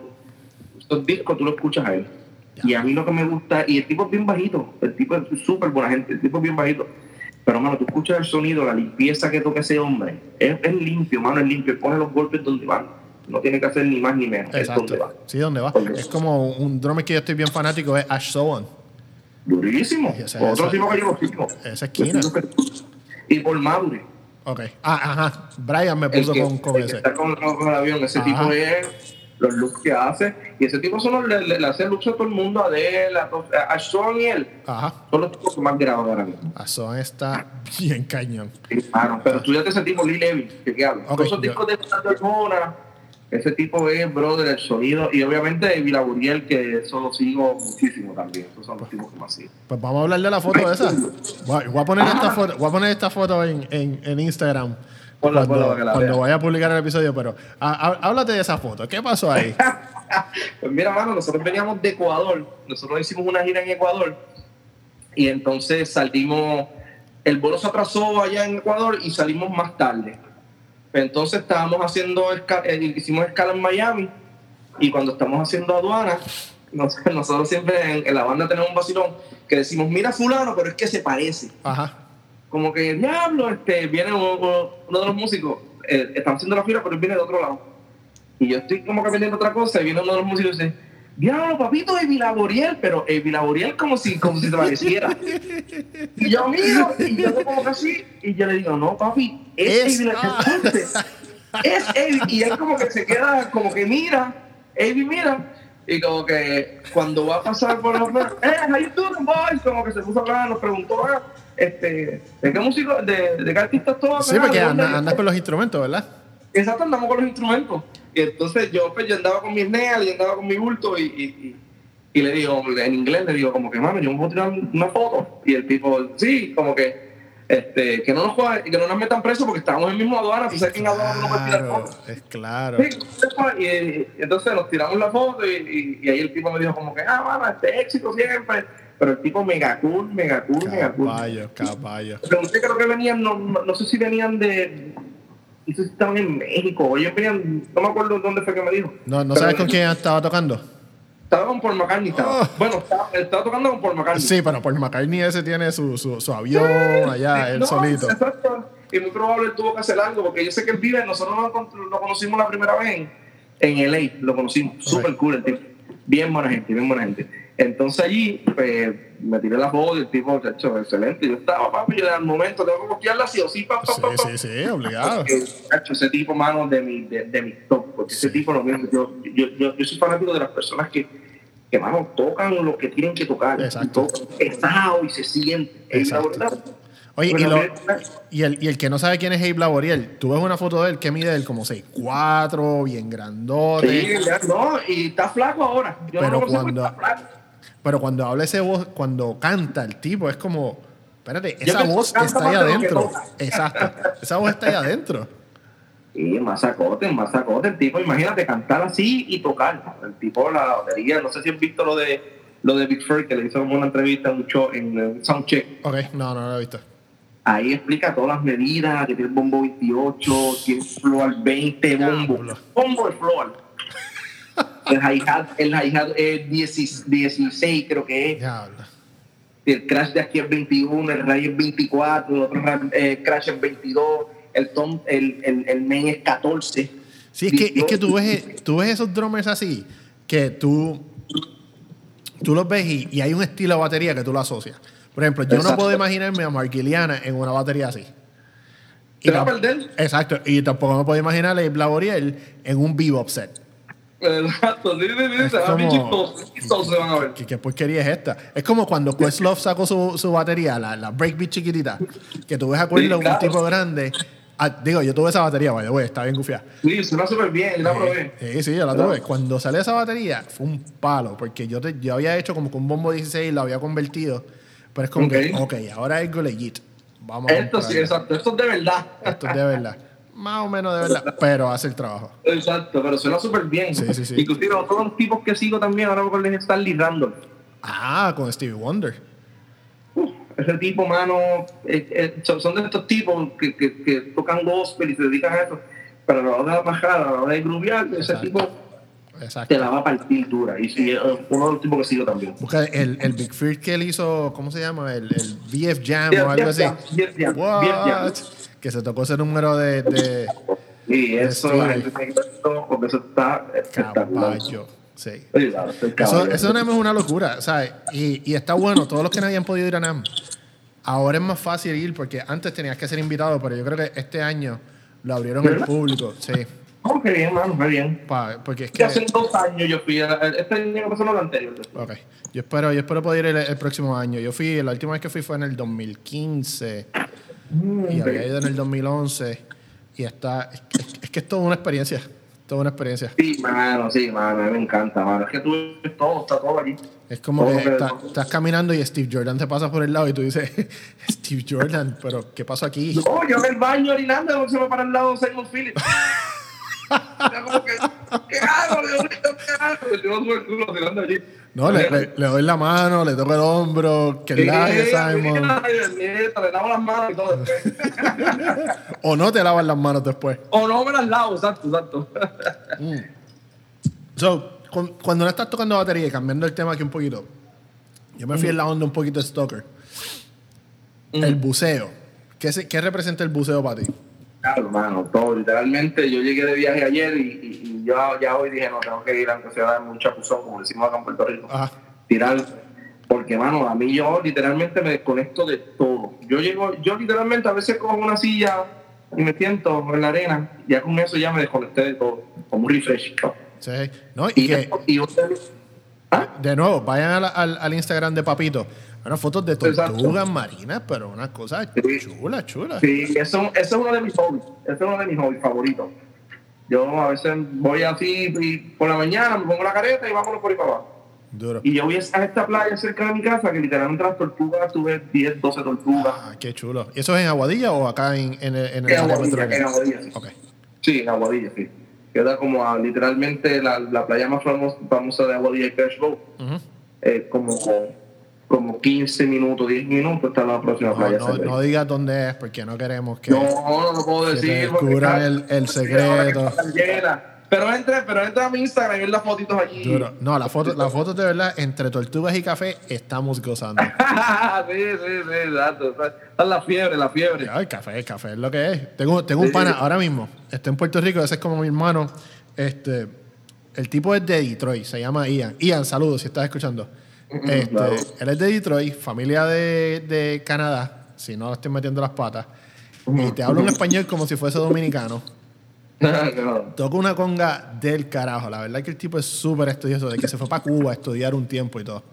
C: estos discos tú los escuchas a él. Y a mí lo que me gusta, y el tipo es bien bajito, el tipo es súper buena gente, el tipo es bien bajito. Pero, mano, tú escuchas el sonido, la limpieza que toca ese hombre. Es, es limpio, mano, es limpio. Pone los golpes donde van. No tiene que hacer ni más ni menos. Es donde va.
B: Exacto. Sí, ¿dónde va?
C: Donde-
B: Es como un drummer que yo estoy bien fanático, es Ash Sowan.
C: Durísimo.
B: Ese-
C: Otro
B: ese-
C: tipo que yo sigo.
B: esa esquina.
C: Y por Madure.
B: Ok. Ah, ajá. Brian me puso
C: que,
B: con, con ese.
C: está con, con el avión, ese
B: Ajá.
C: tipo es los looks que hace. Y ese tipo son los, le, le, le hace looks a todo el mundo, a Adele, a, a Sean y él.
B: Ajá.
C: Son los tipos que más graban ahora mismo.
B: Ash Sowan está bien cañón.
C: Sí, claro. Pero estudiate ese tipo, Lee Levy, que qué habla.
B: Ok,
C: Todos esos
B: yo-
C: discos de Ricardo Arjona, ese tipo es, brother, el sonido. Y obviamente David Laburiel, que eso lo sigo muchísimo también. Esos son los tipos que más sigo.
B: Pues vamos a hablar de la foto esa. Voy a, poner esta foto, voy a poner esta foto en, en, en Instagram. Cuando
C: que la
B: cuando vaya a publicar el episodio, pero ah, há- háblate de esa foto. ¿Qué pasó ahí?
C: Pues mira, mano, nosotros veníamos de Ecuador, nosotros hicimos una gira en Ecuador y entonces salimos, el vuelo se atrasó allá en Ecuador y salimos más tarde. Entonces estábamos haciendo, esca- eh, hicimos escala en Miami y cuando estamos haciendo aduana, nos- nosotros siempre en, en la banda tenemos un vacilón que decimos, mira fulano, pero es que se parece.
B: Ajá.
C: Como que, diablo, este, viene uno, uno de los músicos, eh, estamos haciendo la fila, pero él viene de otro lado. Y yo estoy como que vendiendo otra cosa y viene uno de los músicos y dice, diablo, papito, Evi Laboriel, pero Evi Laboriel como si, como si se pareciera. y yo miro, y yo como que así, y yo le digo, no, papi, es,
B: Es-
C: Evi Laboriel. es Evi. Y él como que se queda, como que mira, Evi mira, y como que cuando va a pasar por los eh, how you doing, boys? Como que se puso a hablar, nos preguntó, ah, este, ¿de qué músico, de, de qué artistas todos?
B: Sí, porque andas andas con los instrumentos, ¿verdad?
C: Exacto, andamos con los instrumentos. Y entonces yo, pues, yo andaba con mis neas y andaba con mi bulto y, y, y, le digo, en inglés le digo, como que, mano, yo me puedo tirar una foto. Y el tipo, sí, como que, este, que no nos cojan- que no nos metan presos porque estábamos en el mismo aduana, tú sabes que en aduana no puedes tirar fotos.
B: es claro.
C: Sí, y, y entonces nos tiramos la foto y, ahí el tipo me dijo como que, ah, mano, este éxito siempre. Pero el tipo mega cool, mega cool, mega cool.
B: Caballo, caballo.
C: Pregunté, creo que venían, no, no, no sé si venían de. Estaban en México. Ellos venían, no me acuerdo dónde fue que me dijo.
B: ¿No, no sabes con quién estaba tocando?
C: Estaba con Paul McCartney. Estaba.
B: Oh.
C: Bueno, estaba, estaba tocando con Paul McCartney.
B: Sí, pero Paul McCartney ese tiene su, su, su avión allá, él
C: No,
B: solito.
C: Exacto. Y muy probable él tuvo que hacer algo, porque yo sé que él vive, nosotros lo, conocimos la primera vez en, en LA, lo conocimos. Súper cool el tipo. Bien buena gente, bien buena gente. Entonces allí, pues, me tiré la foto y el tipo, hecho excelente. Yo estaba, papi, yo al momento tengo que postearla así o sí, pa, pa,
B: Sí,
C: pa, pa.
B: sí, sí, obligado.
C: Porque, chacho, ese tipo, mano, de mi, de, de mi top, porque ese tipo. Yo, yo, yo, yo soy fanático de las personas que, que mano, tocan lo que tienen que tocar.
B: Exacto.
C: Pesado y se verdad.
B: Oye, y, lo- y, el, y el que no sabe quién es Abe Laboriel, tú ves una foto de él que mide él como 6'4, bien grandote.
C: Sí, no, y está flaco ahora. Yo
B: Pero
C: no lo
B: cuando-
C: está flaco.
B: Pero cuando habla ese voz, cuando canta el tipo, es como, espérate, esa voz está ahí adentro. Exacto. Esa voz está ahí adentro.
C: Sí, más sacote, más sacote. El tipo, imagínate, cantar así y tocar. El tipo, la batería, no sé si has visto lo de lo de Big Fur, que le hizo como una entrevista show, en un soundcheck.
B: Ok, no, no lo he visto.
C: Ahí explica todas las medidas, que tiene el bombo 28, tiene floor 20 bombo. Bombo de floor. El hi-hat, el hi-hat es 16, 16, creo que es. El crash de aquí es 21, el ray es 24, el otro eh, crash es 22, el tom, el, el, el main es 14.
B: Sí, es que, es que tú, ves, tú ves esos drummers así, que tú, tú los ves y, y hay un estilo de batería que tú lo asocias. Por ejemplo, yo no puedo imaginarme a Marquiliana en una batería así.
C: Te va a perder.
B: Exacto, y tampoco me puedo imaginar a Abe Laboriel en un bebop set.
C: Exacto, sí, sí, sí,
B: Es
C: se van a ver.
B: ¿Qué, qué porquería es esta? Es como cuando Questlove sacó su, su batería, la, la breakbeat chiquitita, que tú ves a Questlove,
C: claro.
B: un tipo grande. Ah, digo, yo tuve esa batería, by the way, está bien gufiada.
C: Sí, suena súper bien, yo la probé.
B: Sí, sí, yo la tuve. Cuando salió esa batería, fue un palo, porque yo, te- yo había hecho como que un bombo 16 lo había convertido, pero es como que,
C: Ok.
B: ahora es legit. Vamos a
C: Esto sí,
B: comprarlo.
C: exacto, esto es de verdad.
B: Esto es de verdad. Más o menos de verdad, pero hace el trabajo.
C: Exacto, pero suena súper bien.
B: Sí, sí, sí.
C: Inclusive todos los tipos que sigo también, ahora me acuerdo es Stanley Randolph.
B: Ah, con Stevie Wonder.
C: Ese tipo, mano, eh, eh, son, de estos tipos que, que, que tocan gospel y se dedican a eso. Pero a la hora de bajar, a la hora de grubear, ese tipo
B: Exacto.
C: te la va a partir dura. Y sí, es uno de los tipos que sigo también.
B: Busca el, el Big Fear que él hizo, ¿cómo se llama? El, el VF Jam o algo así.
C: VF Jam,
B: What?
C: VF Jam.
B: Que se tocó ese número de, de
C: Y eso, la gente tiene que porque eso está
B: caballo. Sí.
C: Sí, claro,
B: Eso, eso NAM es una locura, ¿sabes? Y, y está bueno, todos los que no habían podido ir a NAM, ahora es más fácil ir porque antes tenías que ser invitado, pero yo creo que este año lo abrieron al público, sí.
C: Oh, qué bien, mano, qué bien.
B: Pa- porque es
C: Que hace dos años yo fui, a- este año pasó lo anterior.
B: Ok. Yo espero, yo espero poder ir el, el próximo año. Yo fui, la última vez que fui fue en el 2015 y había ido en el 2011 y está, es, es- es que es toda una experiencia, toda una experiencia.
C: Sí, mano, sí, mano, a mí me encanta, mano. Es que tú ves todo, está todo allí.
B: Es como
C: Todo
B: que está- estás caminando y Steve Jordan te pasa por el lado y tú dices, Steve Jordan, pero ¿qué pasó aquí?
C: No, yo en el baño orinando, no se me para al lado Simon Phillips. Como que, ¿qué hago? Dios mío, ¿qué hago? Yo el culo tirando allí.
B: No, le, le- le doy la mano, le toco el hombro, que
C: Sí,
B: la
C: sí,
B: Simon.
C: ay, nieto, le lavo las manos y todo después.
B: O no te lavas las manos después.
C: O no me las lavo, exacto, exacto.
B: So, cu- cuando no estás tocando batería y cambiando el tema aquí un poquito, yo me fui en la onda un poquito de stalker. El buceo. ¿Qué, ¿Qué representa el buceo para ti?
C: Claro, hermano, todo. Literalmente, yo llegué de viaje ayer y yo ya hoy dije, no, tengo que ir aunque sea a darme un chapuzón, como decimos acá en Puerto Rico.
B: Ajá.
C: Tirar. Porque, mano, a mí yo literalmente me desconecto de todo. Yo llego, yo literalmente a veces cojo una silla y me siento en la arena. Ya con eso ya me desconecté de todo. Como un refresh.
B: Sí. ¿No? Y
C: Y,
B: que,
C: y ustedes- ¿Ah?
B: de nuevo, vayan al, al- al Instagram de Papito. Unas fotos de tortugas marinas, pero una cosa
C: Sí.
B: chula, chula.
C: Sí, eso, eso es uno de mis hobbies. Ese es uno de mis hobbies favoritos. Yo a veces voy así y por la mañana, me pongo la careta y vámonos por ahí para abajo.
B: Duro.
C: Y yo voy a esta playa cerca de mi casa que literalmente las tortugas, tuve 10, 12 tortugas.
B: Ah, qué chulo. ¿Y eso es en Aguadilla o acá en, en el, en el
C: En Aguadilla, en Aguadilla, sí.
B: Ok.
C: Sí, en Aguadilla, sí. Queda como a, literalmente la, la playa más famosa, famosa de Aguadilla, Cash Boat.
B: Ujú.
C: Eh, como, como 15 minutos, 10 minutos está la próxima
B: No,
C: playa.
B: no, digas dónde es porque no queremos que...
C: No, no lo puedo decir. porque
B: descubran el- el secreto.
C: Pero entra, pero entra a mi Instagram y ver las fotitos allí.
B: Duro. No, las fotos las fotos de verdad, entre tortugas y café, estamos gozando.
C: sí, sí, sí, exacto. Está, la fiebre, la fiebre.
B: Ay, café, café es lo que es. Tengo, tengo un
C: Sí.
B: pana ahora mismo. Está en Puerto Rico, ese es como mi hermano. Este, el tipo es de Detroit, se llama Ian. Ian, saludos si estás escuchando. Este,
C: claro.
B: Él es de Detroit, familia de, de Canadá, si no le estoy metiendo las patas. Y te habla un español como si fuese dominicano.
C: No.
B: Toca una conga del carajo. La verdad es que el tipo es súper estudioso, de que se fue para Cuba a estudiar un tiempo y todo.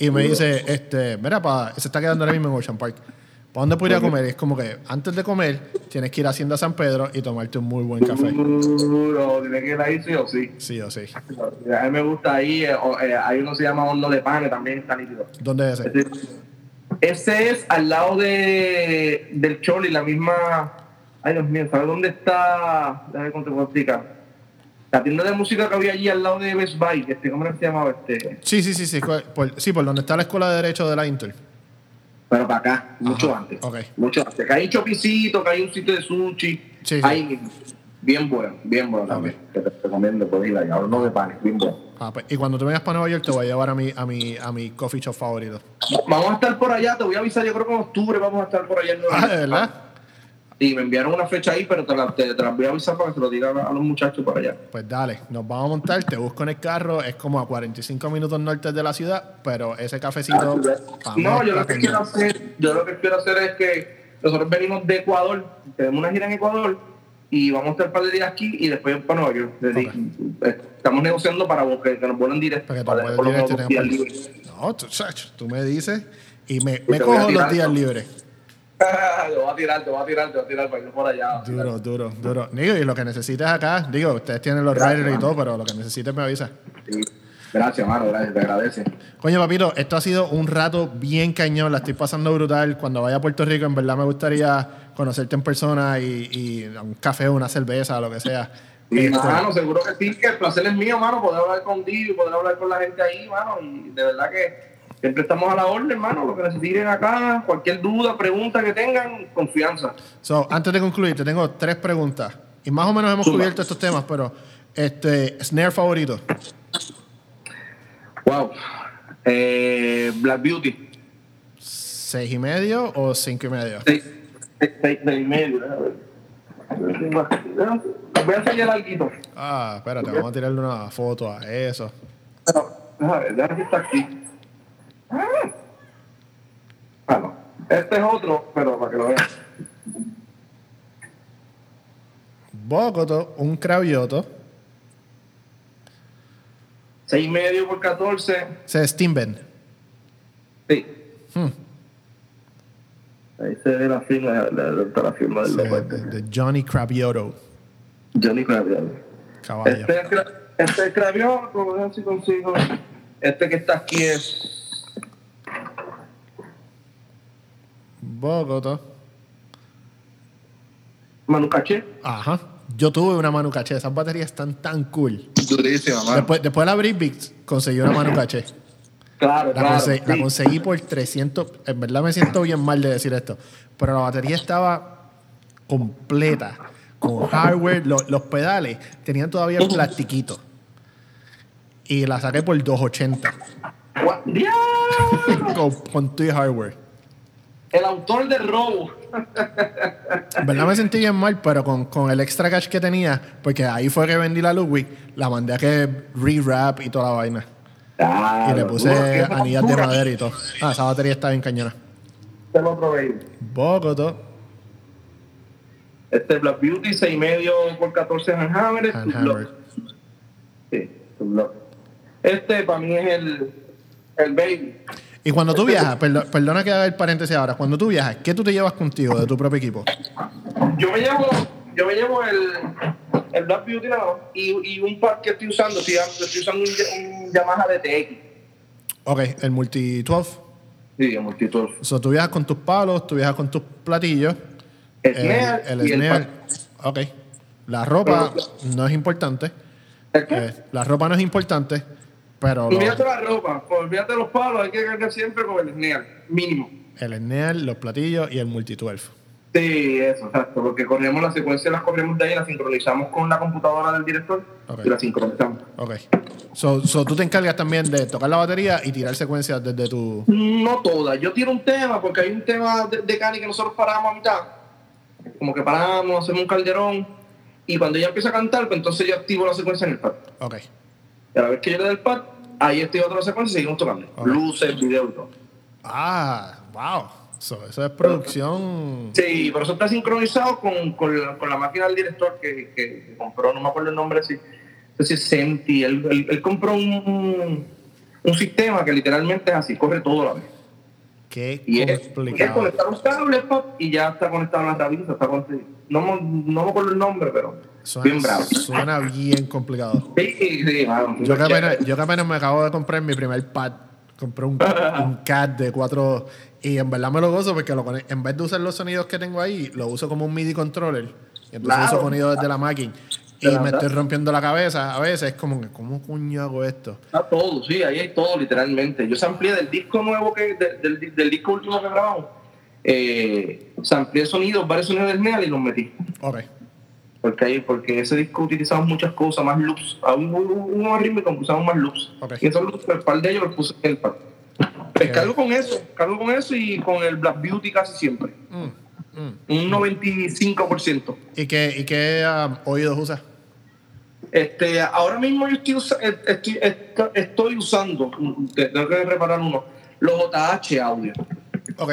B: Y me dice, este, mira, pa, se está quedando ahora mismo en Ocean Park. ¿Para dónde podría comer? Es como que antes de comer tienes que ir a Hacienda San Pedro y tomarte un muy buen café.
C: Duro, tiene que ir ahí sí o sí.
B: Sí o sí.
C: A mí me gusta ahí, eh, o, eh, hay uno que se llama horno de panes, también está nítido.
B: ¿Dónde es ese?
C: Ese, es al lado de, del Choli, la misma. Ay, Dios mío, ¿sabes dónde está? Déjame cómo te puedo explicar. La tienda de música que había allí al lado de Best Buy, este, ¿cómo se llamaba este?
B: Sí, sí, sí, sí. Por, sí, por donde está la escuela de Derecho de la Inter.
C: Pero para acá, mucho antes.
B: ok.
C: Mucho antes. Que hay un chopicito, que hay un sitio de sushi.
B: Sí,
C: mismo. Bien bueno, bien bueno también. Que te recomiendo, puedes ir allá. Horno de panes, bien bueno.
B: Ah, pues, y cuando tú vengas para Nueva York te voy a llevar a mi, a mi, a mi coffee shop favorito.
C: Vamos a estar por allá, te voy a avisar, yo creo que en octubre vamos a estar por allá en Nueva
B: Ah,
C: York.
B: ¿de verdad?
C: Y me enviaron una fecha ahí, pero te la, te, te la voy a avisar para que se lo diga a los muchachos para allá.
B: Pues dale, nos vamos a montar, te busco en el carro, es como a 45 minutos norte de la ciudad, pero ese cafecito...
C: Ah, no, yo lo que quiero hacer, yo lo que quiero hacer es que nosotros venimos de Ecuador, tenemos una gira en Ecuador y vamos a estar un par de días aquí y después para Nueva York. Estamos negociando para que, nos vuelvan directo. Para,
B: los libres. No, tú, tú, me dices y me, me cojo los días libres.
C: te voy a tirar, te voy a tirar, te voy a tirar para ir por allá.
B: Duro, duro, duro. Digo, y lo que necesites acá, digo, ustedes tienen los riders y todo, pero lo que necesites me avisa.
C: Sí. Gracias, mano, gracias, te agradece.
B: Coño, papito, esto ha sido un rato bien cañón, la estoy pasando brutal. Cuando vaya a Puerto Rico, en verdad me gustaría conocerte en persona y, y un café, una cerveza, lo que sea.
C: Sí, este, mano, seguro que sí, que el placer es mío, mano, poder hablar contigo y poder hablar con la gente ahí, mano, y de verdad que siempre estamos a la orden, hermano, lo que necesiten acá, cualquier duda, pregunta que tengan, confianza.
B: So, antes de concluir, te tengo tres preguntas, y más o menos hemos cubierto estos temas, pero, este, snare favorito.
C: Wow. Eh, Black Beauty.
B: ¿Seis y medio o cinco y medio?
C: Seis, seis, y medio. Voy a enseñar algo.
B: Ah, espérate, vamos a tirarle una foto a eso.
C: Déjame ver, déjame que está aquí. Ah, no. Este es otro, pero para que lo vean.
B: Bocoto, un cravioto.
C: 6 y medio por 14.
B: ¿Se Steamben?
C: Sí. Hmm. Ahí se ve la firma, la, la, la firma del
B: de, de, Johnny Craviotto.
C: Johnny Craviotto.
B: Caballo.
C: Este, este es Craviotto, a ver si consigo. Este que está aquí es.
B: Bogotá.
C: Manucache.
B: Ajá. Yo tuve una Manu Caché. Esas baterías están tan cool.
C: Durísima.
B: Después, después de la Brick conseguí una Manu Caché.
C: Claro,
B: la,
C: claro,
B: conseguí, la conseguí por 300. En verdad me siento bien mal de decir esto. Pero la batería estaba completa. Con hardware. Los, los pedales tenían todavía el plastiquito. Y la saqué por 280. con, con tu hardware.
C: El autor del robo.
B: Verdad me sentí bien mal, pero con, con, el extra cash que tenía, porque ahí fue que vendí la Ludwig, la mandé a que re-wrap y toda la vaina. Y le puse anillas de madera y todo. Ah, esa batería está bien cañona.
C: Este lo probé.
B: Bocoto.
C: Este Black Beauty, 6,5 por 14 Handhammer.
B: Handhammer.
C: Sí, Este para mí es el, el Baby.
B: Y cuando tú viajas, perdona que haga el paréntesis ahora, cuando tú viajas, ¿qué tú te llevas contigo de tu propio equipo?
C: Yo me llevo, yo me llevo el, el Black Beauty y, y un par que estoy usando, estoy, estoy usando un, un, Yamaha DTX.
B: Ok, el Multi 12.
C: Sí, el Multi 12.
B: O sea, tú viajas con tus palos, tú viajas con tus platillos.
C: El, snare
B: el, el snare. Ok. La ropa no es importante.
C: ¿El qué?
B: Eh, la ropa no es importante. Pero
C: olvídate la ropa, olvídate los palos, hay que cargar siempre con el SNEAL, mínimo.
B: El SNEAL, los platillos y el multi-12.
C: Sí, eso, exacto, porque corremos la secuencia, las corremos de ahí, las sincronizamos con la computadora del director okay. y las sincronizamos.
B: Ok. So, so, tú te encargas también de tocar la batería y tirar secuencias desde tu.
C: No todas. Yo tiro un tema, porque hay un tema de, de Cani que nosotros paramos a mitad. Como que paramos, hacemos un calderón. Y cuando ella empieza a cantar, pues entonces yo activo la secuencia en el pad.
B: Ok.
C: Y a la vez que yo le doy el pad, ahí estoy otra secuencia y seguimos tocando. Okay. Luces, video y todo.
B: Ah, wow. So, eso es producción.
C: Sí, pero eso está sincronizado con, con, la, con la, máquina del director que, que, que, compró, no me acuerdo el nombre, si, es Senti. Él, él, él, compró un, un sistema que literalmente es así, corre todo a la vez.
B: Qué
C: y
B: complicado.
C: Es, conectar los cables y ya está conectado en la rabita, está conectado. No, no me acuerdo el nombre, pero
B: suena,
C: bien bravo.
B: Suena bien complicado.
C: Sí, sí, mano,
B: yo, que apenas, yo que apenas me acabo de comprar mi primer pad. Compré un, un CAD de cuatro y en verdad me lo gozo porque lo, en vez de usar los sonidos que tengo ahí, lo uso como un MIDI controller. Y entonces
C: Claro.
B: uso sonidos desde la máquina. Y
C: ¿De
B: me estoy rompiendo la cabeza a veces. Es como que, ¿cómo coño hago esto?
C: Está todo, sí, ahí hay todo, literalmente. Yo samplié del disco nuevo, que de- del, del disco último que grabamos. Eh, samplié sonidos, varios sonidos del NEAL y los metí.
B: Ok.
C: Porque ahí, porque ese disco utilizamos muchas cosas, más loops. Aún hubo uno rítmico que usamos más loops. Y esos loops, el par de ellos los puse en el pad. Pues
B: Ok.
C: cargo con eso, cargo con eso y con el Black Beauty casi siempre.
B: Mm.
C: Un 95%.
B: ¿Y qué, y qué um, oídos usas?
C: Este, ahora mismo yo estoy, usa- estoy, esto- estoy usando, te- tengo que reparar uno, los JH audio,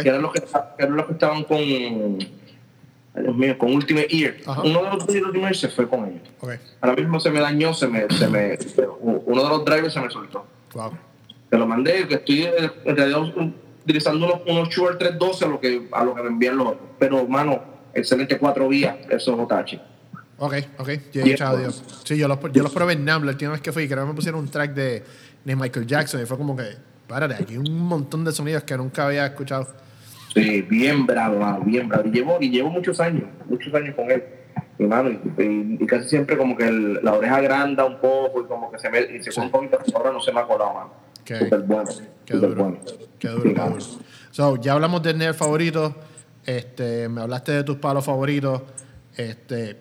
C: que eran los que, eran los que estaban con, Dios mío, con Ultimate Ear.
B: Ajá.
C: Uno de los de Ultimate Ear se fue con ellos. Ahora mismo se me dañó, se me, se me, uno de los drivers se me soltó.
B: Wow.
C: Te lo mandé, que estoy eh, en realidad utilizando unos, unos Shure 312 a lo que, a lo que me envían los otros. Pero, mano, excelente cuatro vías, esos JH.
B: Ok, ok. Yo he escuchado audio. Sí, yo los, yo los probé en NAM la última vez que fui. Creo que me pusieron un track de, de Michael Jackson y fue como que, párate, aquí hay un montón de sonidos que nunca había escuchado.
C: Sí, bien bravo, mano, bien bravo. Y llevo, y llevo muchos años, muchos años con él. Y, mano, y, casi siempre como que el- la oreja agranda un poco y como que se me y se pone un poquito, ahora no se me ha colado, mano. Súper bueno,
B: Qué
C: súper
B: duro.
C: bueno.
B: Qué duro,
C: Sí,
B: qué duro. So, ya hablamos de nerd favorito. Este, me hablaste de tus palos favoritos. Este,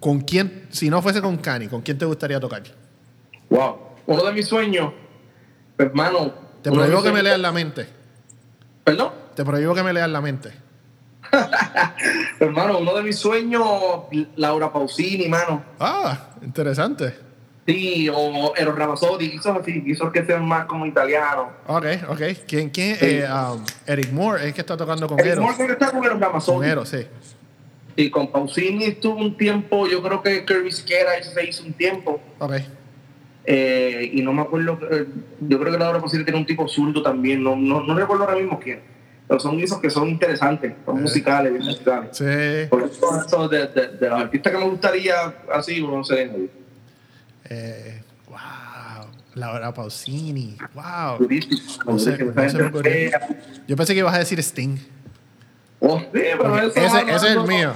B: ¿con quién, si no fuese con Cani, con quién te gustaría tocar?
C: Wow. Uno de mis sueños, pues, mano.
B: Te prohíbo que me leas la mente.
C: ¿Perdón?
B: Te prohíbo que me leas la mente.
C: Hermano, uno de mis sueños, Laura Pausini, mano.
B: Ah, interesante.
C: Sí, o Eros Ramazzotti, quiso así, quiso que sean más como italianos.
B: Ok, ok. ¿Quién, quién?
C: Sí.
B: Eh, um, Eric Moore es que está tocando con
C: El
B: Eros.
C: Morgan está con Eros
B: Con
C: Ramazzotti.
B: Eros, sí.
C: Y con Pausini estuvo un tiempo, yo creo que Kirby Siquera se hizo un tiempo.
B: Ok.
C: eh, y no me acuerdo, eh, yo creo que Laura Pausini tiene un tipo zurdo también, no, no, no recuerdo ahora mismo quién. Pero son esos que son interesantes, son
B: Eh.
C: musicales, bien musicales.
B: Sí.
C: Por eso, eso de, de, de los artistas que me gustaría así, no sé,
B: Eh, wow. Laura Pausini. Wow.
C: durísimo.
B: No sé, no
C: gente
B: Yo pensé que ibas a decir Sting.
C: Oh, sí, pero eso,
B: Ese, ese es el
C: no-
B: mío.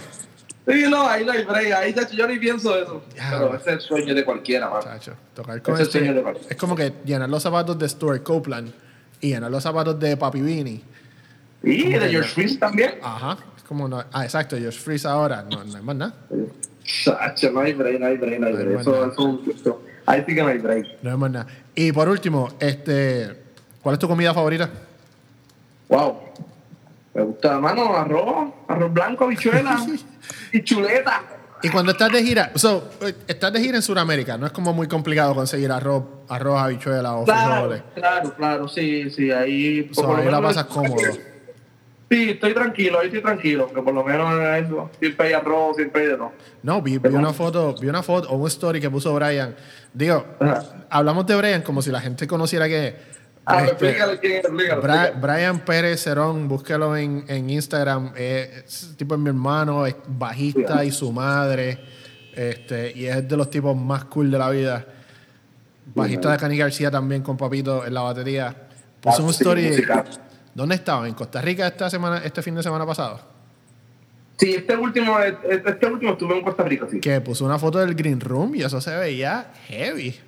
C: Sí, no, ahí no hay break, ahí de hecho, yo ni pienso eso.
B: Ya,
C: pero
B: bro.
C: ese es el sueño de cualquiera, mano.
B: Chacho, tocar con
C: Ese es el sueño
B: este.
C: de cualquiera.
B: Es como que llenar los zapatos de Stuart Copeland y llenar los zapatos de Papi Vini.
C: Y de George Freeze también.
B: Ajá. Es como no. Ah, exacto. Josh Freeze ahora. No, no hay más nada.
C: Chacho, no hay break, no hay break, no hay
B: No hay
C: break. Eso,
B: nada.
C: eso, eso- ahí sí que no hay break.
B: No hay más nada. Y por último, este. ¿Cuál es tu comida favorita?
C: Wow. Me gusta, mano, arroz, arroz blanco, habichuela y chuleta.
B: Y cuando estás de gira, so, estás de gira en Sudamérica, no es como muy complicado conseguir arroz, arroz, habichuela o
C: Claro,
B: frijoles.
C: claro, claro, sí, sí, ahí...
B: So,
C: por lo
B: ahí la
C: menos-
B: pasas cómodo.
C: Sí, estoy tranquilo, ahí estoy tranquilo, que por lo menos eso, siempre hay arroz, siempre hay de todo.
B: No, vi, vi una foto, vi una foto o un story que puso Brian. Digo,
C: Ajá.
B: hablamos de Brian como si la gente conociera que
C: Ah,
B: este,
C: explícale quién es, explícale.
B: Bra-
C: explícale.
B: Brian Pérez Cerón, búsquelo en, en Instagram. eh, es tipo es mi hermano, es bajista y su madre. Este, y es de los tipos más cool de la vida. Bajista de Cani García también con Papito en la batería. Puso
C: Ah,
B: un
C: sí,
B: story.
C: musical.
B: ¿Dónde estaban? ¿En Costa Rica esta semana, este fin de semana pasado?
C: Sí, este último, este último estuve en Costa Rica, sí.
B: Que puso una foto del Green Room y eso se veía heavy.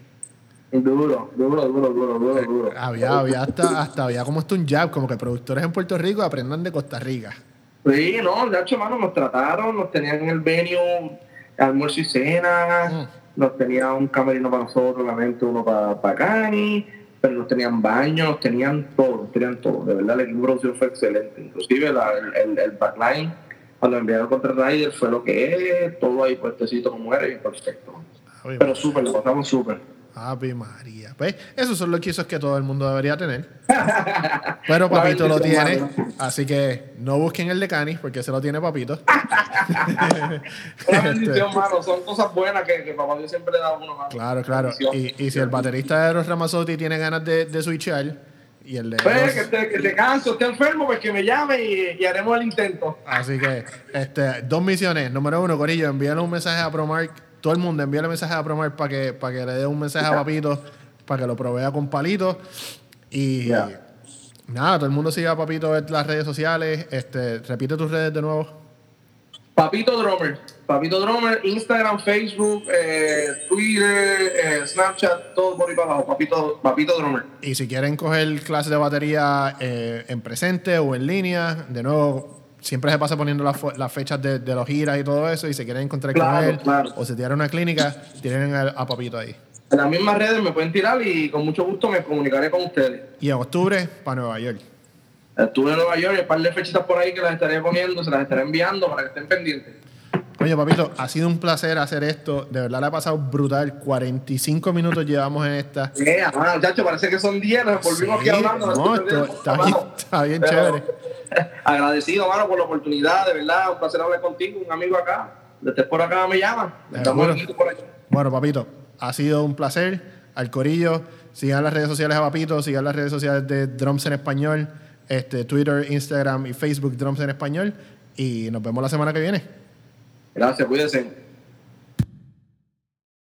C: Duro, duro, duro, duro, duro, duro.
B: Había, había hasta, hasta había como esto un jab, como que productores en Puerto Rico aprendan de Costa Rica.
C: Sí, no, de hecho, mano, nos trataron, nos tenían en el venue, almuerzo y cena,
B: Mm.
C: nos tenían un camerino para nosotros, obviamente uno para, para Cani, pero nos tenían baño, nos tenían todo, nos tenían todo. De verdad, el equipo de producción fue excelente. Inclusive la- el, el, el backline, cuando enviaron contra Ryder, fue lo que es, todo ahí puestecito como era y perfecto.
B: Ay,
C: Pero súper, lo pasamos súper.
B: Ave María. ¿Ves? Esos son los quisos que todo el mundo debería tener. Pero Papito lo tiene. Así que no busquen el de Canis porque se lo tiene Papito.
C: Una bendición, mano, son cosas buenas que, que papá Dios siempre le da a uno, mano.
B: claro, claro. Y, y si el baterista de Eros Ramazzotti tiene ganas de, de switchar y el de
C: Pues,
B: Eros-
C: que te, que te canso, esté enfermo, pues que me llame y, y haremos el intento.
B: Así que, este, dos misiones. Número uno, Corillo, envíale un mensaje a Promark. Todo el mundo envíale mensaje a Promark para que, para que le dé un mensaje a Papito, para que lo provea con palitos. Y nada, todo el mundo siga a Papito en las redes sociales. Este, repite tus redes de nuevo.
C: Papito Drummer. Papito Drummer, Instagram, Facebook, eh, Twitter, eh, Snapchat, todo por ahí para abajo. Papito, Papito Drummer.
B: Y si quieren coger clases de batería eh, en presente o en línea, de nuevo, siempre se pasa poniendo las, fechas de, de los giras y todo eso. Y si quieren encontrar con
C: Claro,
B: él
C: claro.
B: o se tiran una clínica, tienen a, a Papito ahí.
C: En las mismas redes me pueden tirar y con mucho gusto me comunicaré con ustedes.
B: Y en octubre, para Nueva York.
C: Estuve en Nueva York y un par de fechitas por ahí que las estaré poniendo, se las estaré enviando para que estén pendientes.
B: Oye, papito, ha sido un placer hacer esto. De verdad le ha pasado brutal. 45 minutos llevamos en esta.
C: Eh, ajá, muchachos, parece que son 10, nos volvimos
B: Sí,
C: aquí hablando.
B: no, esto está bien, está bien chévere.
C: Agradecido, mano, por la oportunidad, de verdad, un placer hablar contigo, un amigo acá. De estés por acá me llama. Estamos aquí por aquí.
B: Bueno, papito, ha sido un placer. Al corillo, sigan las redes sociales a Papito, sigan las redes sociales de Drums en Español, este, Twitter, Instagram y Facebook Drums en Español. Y nos vemos la semana que viene.
C: Gracias, cuídense.